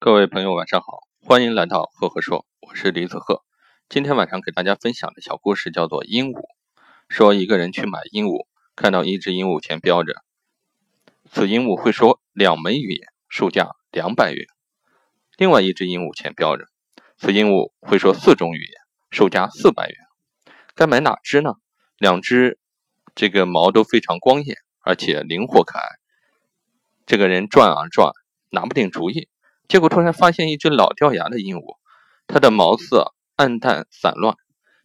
各位朋友，晚上好，欢迎来到赫赫说，我是李子赫。今天晚上给大家分享的小故事叫做鹦鹉。说一个人去买鹦鹉，看到一只鹦鹉前标着“此鹦鹉会说两门语言，售价两百元”。另外一只鹦鹉前标着“此鹦鹉会说四种语言，售价四百元”。该买哪只呢？两只这个毛都非常光艳，而且灵活可爱。这个人转啊转，拿不定主意。结果突然发现一只老掉牙的鹦鹉，它的毛色暗淡散乱，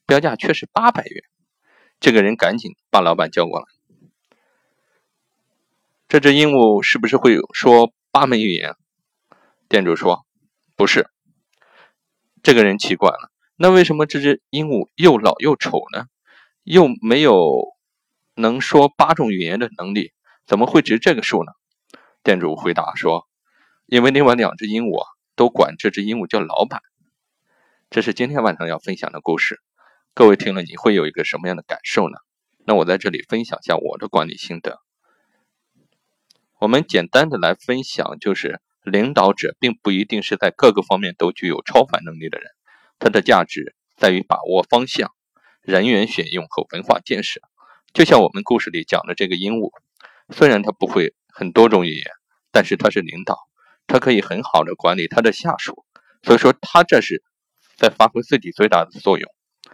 标价却是八百元。这个人赶紧把老板叫过来。这只鹦鹉是不是会说八门语言？店主说不是。这个人奇怪了，那为什么这只鹦鹉又老又丑呢？又没有能说八种语言的能力，怎么会值这个数呢？店主回答说。因为另外两只鹦鹉都管这只鹦鹉叫老板，这是今天晚上要分享的故事。各位听了你会有一个什么样的感受呢？那我在这里分享一下我的管理心得。我们简单的来分享，就是领导者并不一定是在各个方面都具有超凡能力的人，他的价值在于把握方向、人员选用和文化建设。就像我们故事里讲的这个鹦鹉，虽然它不会很多种语言，但是它是领导。他可以很好的管理他的下属，所以说他这是在发挥自己最大的作用。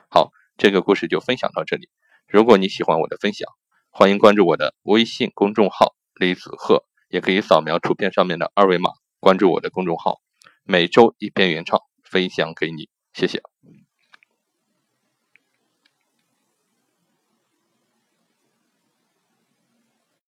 好，这个故事就分享到这里。如果你喜欢我的分享，欢迎关注我的微信公众号李子鹤，也可以扫描图片上面的二维码关注我的公众号，每周一篇原创分享给你。谢谢。